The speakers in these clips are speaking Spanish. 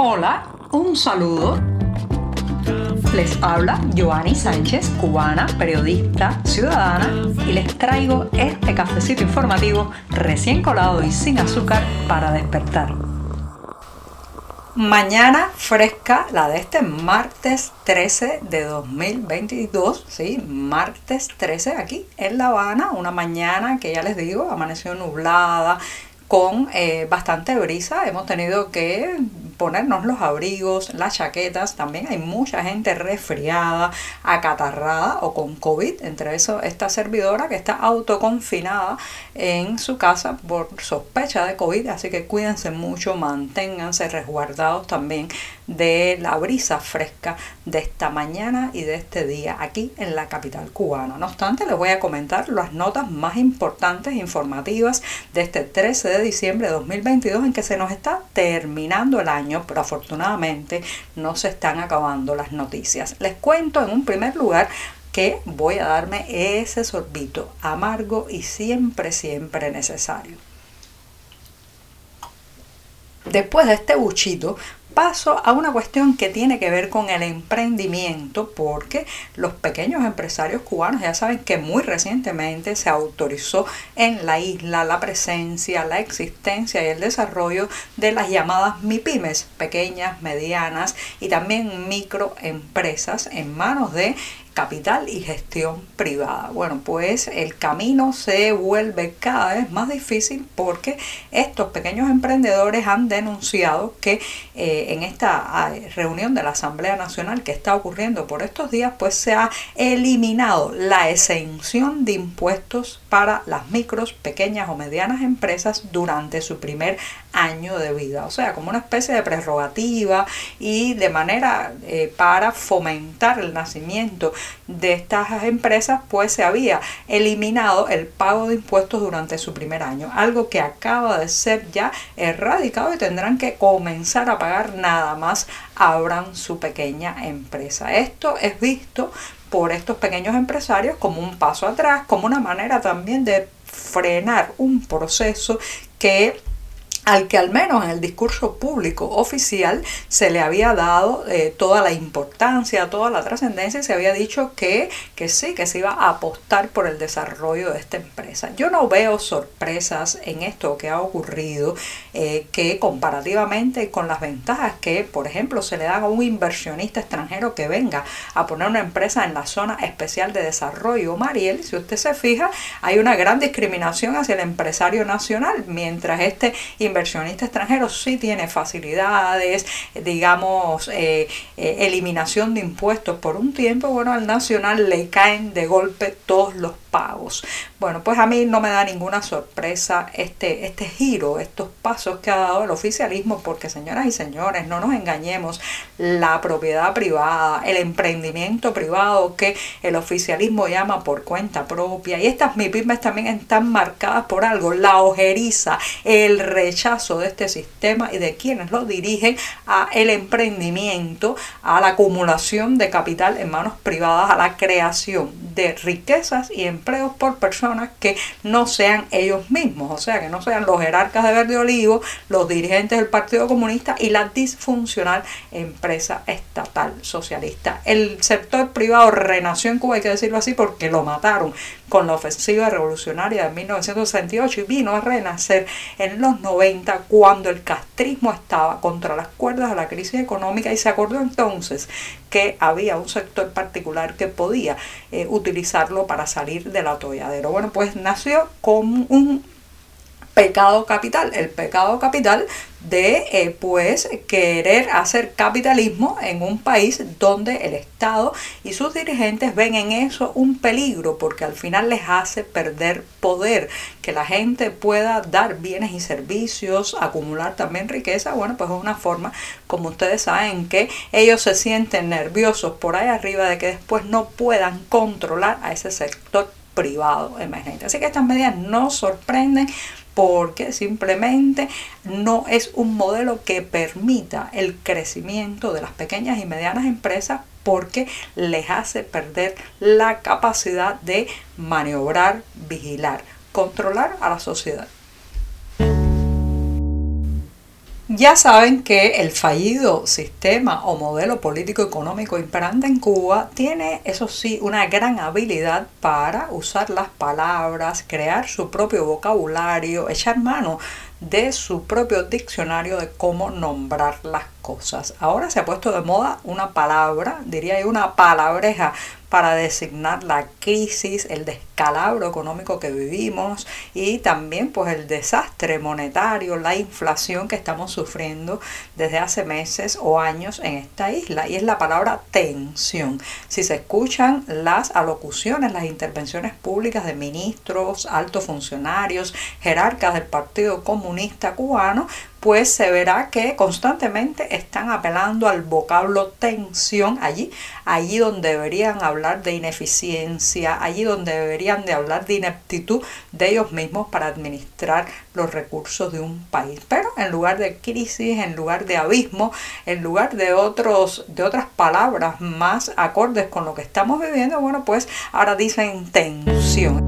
Hola, un saludo. Les habla Joanny Sánchez, cubana, periodista, ciudadana, y les traigo este cafecito informativo recién colado y sin azúcar para despertar. Mañana fresca, la de este martes 13 de 2022, sí, martes 13 aquí en La Habana, una mañana que ya les digo, amaneció nublada, con eh, bastante brisa. Hemos tenido que ponernos los abrigos, las chaquetas. También hay mucha gente resfriada, acatarrada o con COVID. Entre eso, esta servidora que está autoconfinada en su casa por sospecha de COVID. Así que cuídense mucho, manténganse resguardados también de la brisa fresca de esta mañana y de este día aquí en la capital cubana. No obstante, les voy a comentar las notas más importantes informativas de este 13 de diciembre de 2022 en que se nos está terminando el año, pero afortunadamente no se están acabando las noticias. Les cuento en un primer lugar que voy a darme ese sorbito amargo y siempre, siempre necesario. Después de este buchito, paso a una cuestión que tiene que ver con el emprendimiento, porque los pequeños empresarios cubanos ya saben que muy recientemente se autorizó en la isla la presencia, la existencia y el desarrollo de las llamadas MIPIMES, pequeñas, medianas y también microempresas en manos de capital y gestión privada. Bueno, pues el camino se vuelve cada vez más difícil porque estos pequeños emprendedores han denunciado que eh, en esta ah, reunión de la Asamblea Nacional que está ocurriendo por estos días, pues se ha eliminado la exención de impuestos para las micros, pequeñas o medianas empresas durante su primer año de vida. O sea, como una especie de prerrogativa y de manera eh, para fomentar el nacimiento de estas empresas, pues se había eliminado el pago de impuestos durante su primer año, algo que acaba de ser ya erradicado y tendrán que comenzar a pagar nada más abran su pequeña empresa. Esto es visto por estos pequeños empresarios como un paso atrás, como una manera también de frenar un proceso que al que al menos en el discurso público oficial se le había dado eh, toda la importancia, toda la trascendencia y se había dicho que, que sí, que se iba a apostar por el desarrollo de esta empresa. Yo no veo sorpresas en esto que ha ocurrido, eh, que comparativamente con las ventajas que, por ejemplo, se le dan a un inversionista extranjero que venga a poner una empresa en la zona especial de desarrollo, Mariel, si usted se fija, hay una gran discriminación hacia el empresario nacional, mientras este inversionista inversionista extranjero sí tiene facilidades, digamos, eh, eh, eliminación de impuestos por un tiempo, bueno, al nacional le caen de golpe todos los pagos. Bueno, pues a mí no me da ninguna sorpresa este, este giro, estos pasos que ha dado el oficialismo, porque señoras y señores, no nos engañemos, la propiedad privada, el emprendimiento privado que el oficialismo llama por cuenta propia, y estas MIPIMES también están marcadas por algo, la ojeriza, el rechazo de este sistema y de quienes lo dirigen a el emprendimiento, a la acumulación de capital en manos privadas, a la creación de riquezas y empleos por personas que no sean ellos mismos, o sea, que no sean los jerarcas de Verde Olivo, los dirigentes del Partido Comunista y la disfuncional empresa estatal socialista. El sector privado renació en Cuba, hay que decirlo así, porque lo mataron con la ofensiva revolucionaria de 1968 y vino a renacer en los 90 cuando el castrismo estaba contra las cuerdas de la crisis económica y se acordó entonces que había un sector particular que podía eh, utilizarlo para salir del atolladero. Bueno, pues nació como un pecado capital. El pecado capital de eh, pues querer hacer capitalismo en un país donde el Estado y sus dirigentes ven en eso un peligro porque al final les hace perder poder que la gente pueda dar bienes y servicios acumular también riqueza bueno pues es una forma como ustedes saben que ellos se sienten nerviosos por ahí arriba de que después no puedan controlar a ese sector privado emergente así que estas medidas no sorprenden porque simplemente no es un modelo que permita el crecimiento de las pequeñas y medianas empresas porque les hace perder la capacidad de maniobrar, vigilar, controlar a la sociedad. Ya saben que el fallido sistema o modelo político económico imperante en Cuba tiene, eso sí, una gran habilidad para usar las palabras, crear su propio vocabulario, echar mano de su propio diccionario de cómo nombrar las cosas. Ahora se ha puesto de moda una palabra, diría yo una palabreja para designar la crisis, el descalabro económico que vivimos y también pues el desastre monetario, la inflación que estamos sufriendo desde hace meses o años en esta isla y es la palabra tensión. Si se escuchan las alocuciones, las intervenciones públicas de ministros, altos funcionarios, jerarcas del Partido Comunista Cubano, pues se verá que constantemente están apelando al vocablo tensión allí, allí donde deberían hablar de ineficiencia, allí donde deberían de hablar de ineptitud de ellos mismos para administrar los recursos de un país. Pero en lugar de crisis, en lugar de abismo, en lugar de otros de otras palabras más acordes con lo que estamos viviendo, bueno, pues ahora dicen tensión.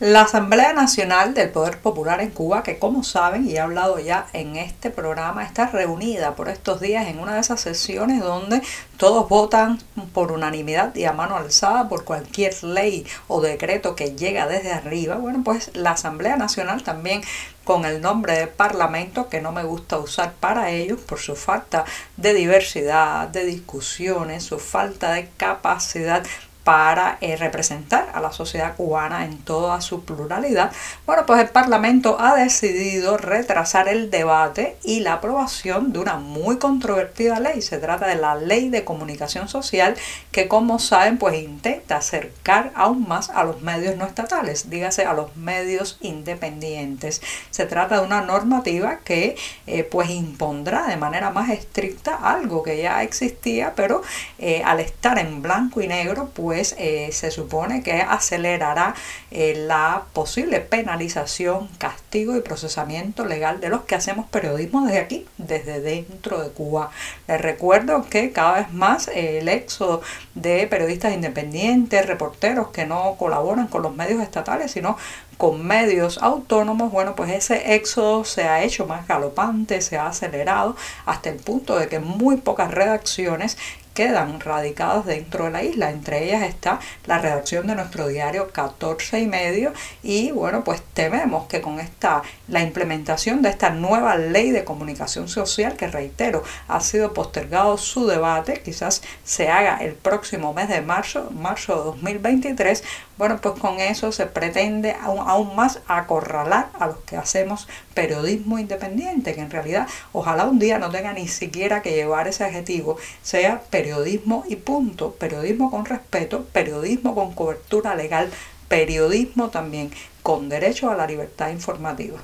La Asamblea Nacional del Poder Popular en Cuba, que como saben y he hablado ya en este programa, está reunida por estos días en una de esas sesiones donde todos votan por unanimidad y a mano alzada por cualquier ley o decreto que llega desde arriba. Bueno, pues la Asamblea Nacional también con el nombre de Parlamento que no me gusta usar para ellos por su falta de diversidad, de discusiones, su falta de capacidad para eh, representar a la sociedad cubana en toda su pluralidad. Bueno, pues el Parlamento ha decidido retrasar el debate y la aprobación de una muy controvertida ley. Se trata de la Ley de Comunicación Social que, como saben, pues intenta acercar aún más a los medios no estatales, dígase a los medios independientes. Se trata de una normativa que eh, pues impondrá de manera más estricta algo que ya existía, pero eh, al estar en blanco y negro, pues pues, eh, se supone que acelerará eh, la posible penalización, castigo y procesamiento legal de los que hacemos periodismo desde aquí, desde dentro de Cuba. Les recuerdo que cada vez más eh, el éxodo de periodistas independientes, reporteros que no colaboran con los medios estatales, sino con medios autónomos, bueno, pues ese éxodo se ha hecho más galopante, se ha acelerado hasta el punto de que muy pocas redacciones quedan radicadas dentro de la isla. Entre ellas está la redacción de nuestro diario 14 y medio y bueno, pues tememos que con esta la implementación de esta nueva ley de comunicación social que reitero ha sido postergado su debate, quizás se haga el próximo mes de marzo, marzo de 2023, bueno, pues con eso se pretende aún, aún más acorralar a los que hacemos periodismo independiente, que en realidad ojalá un día no tenga ni siquiera que llevar ese adjetivo, sea periodismo y punto, periodismo con respeto, periodismo con cobertura legal, periodismo también con derecho a la libertad informativa.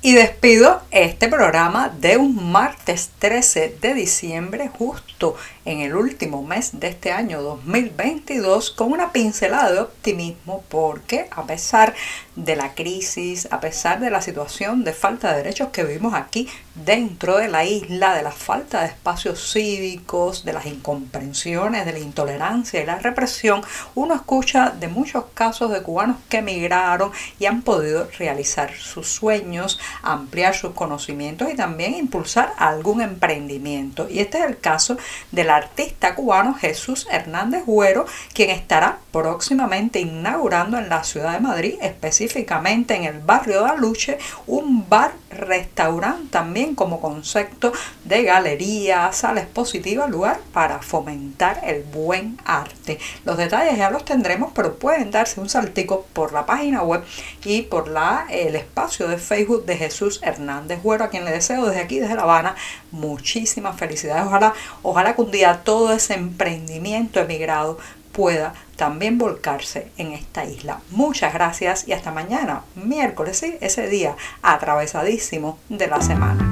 Y despido este programa de un martes 13 de diciembre, justo en el último mes de este año 2022, con una pincelada de optimismo, porque a pesar de la crisis, a pesar de la situación de falta de derechos que vivimos aquí dentro de la isla, de la falta de espacios cívicos, de las incomprensiones, de la intolerancia y la represión, uno escucha de muchos casos de cubanos que emigraron y han podido realizar sus sueños, ampliar sus conocimientos y también impulsar algún emprendimiento. Y este es el caso del artista cubano Jesús Hernández Güero, quien estará próximamente inaugurando en la ciudad de Madrid, específicamente en el barrio de Aluche, un bar restaurante también como concepto de galería, sala expositiva, lugar para fomentar el buen arte. Los detalles ya los tendremos, pero pueden darse un saltico por la página web y por la, el espacio de Facebook de Jesús Hernández Güero, a quien le deseo desde aquí, desde La Habana, muchísimas felicidades. Ojalá, ojalá que un día todo ese emprendimiento emigrado pueda también volcarse en esta isla. Muchas gracias y hasta mañana, miércoles, ¿sí? ese día atravesadísimo de la semana.